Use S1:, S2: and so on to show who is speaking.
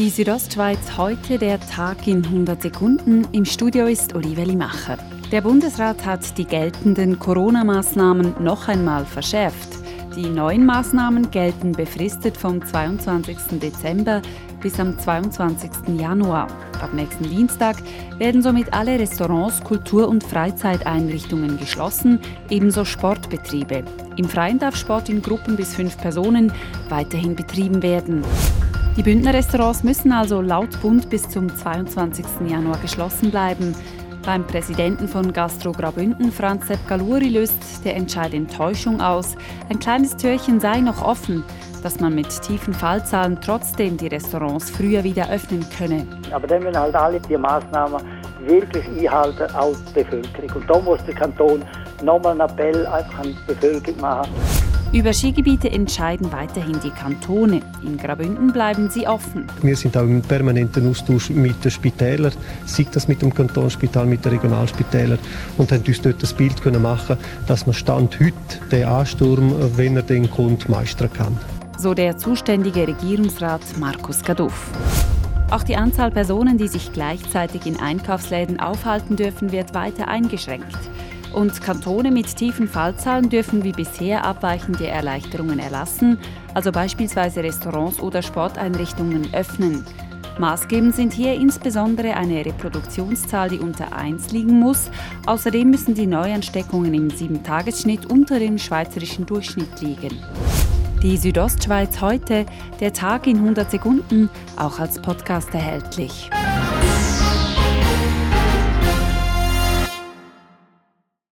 S1: Die Südostschweiz heute der Tag in 100 Sekunden. Im Studio ist Oliveli Macher. Der Bundesrat hat die geltenden Corona-Maßnahmen noch einmal verschärft. Die neuen Maßnahmen gelten befristet vom 22. Dezember bis am 22. Januar. Ab nächsten Dienstag werden somit alle Restaurants, Kultur- und Freizeiteinrichtungen geschlossen, ebenso Sportbetriebe. Im Freien darf Sport in Gruppen bis fünf Personen weiterhin betrieben werden. Die Bündner Restaurants müssen also laut Bund bis zum 22. Januar geschlossen bleiben. Beim Präsidenten von Gastro Graubünden, Franz Sepp Galuri, löst der Entscheid Enttäuschung aus. Ein kleines Türchen sei noch offen, dass man mit tiefen Fallzahlen trotzdem die Restaurants früher wieder öffnen könne.
S2: Aber dann müssen halt alle die Maßnahmen wirklich einhalten, auch die Bevölkerung. Und da muss der Kanton nochmal einen Appell einfach an die Bevölkerung machen.
S1: Über Skigebiete entscheiden weiterhin die Kantone. In Graubünden bleiben sie offen.
S3: Wir sind auch im permanenten Austausch mit den Spitälern, sei das mit dem Kantonsspital, mit den Regionalspitälern und haben uns dort das Bild können machen, dass man Stand heute den Ansturm, wenn er den kommt, meistern kann.
S1: So der zuständige Regierungsrat Markus Gaduff. Auch die Anzahl Personen, die sich gleichzeitig in Einkaufsläden aufhalten dürfen, wird weiter eingeschränkt. Und Kantone mit tiefen Fallzahlen dürfen wie bisher abweichende Erleichterungen erlassen, also beispielsweise Restaurants oder Sporteinrichtungen öffnen. Maßgebend sind hier insbesondere eine Reproduktionszahl, die unter 1 liegen muss. Außerdem müssen die Neuansteckungen im 7-Tagesschnitt unter dem schweizerischen Durchschnitt liegen. Die Südostschweiz heute, der Tag in 100 Sekunden, auch als Podcast erhältlich.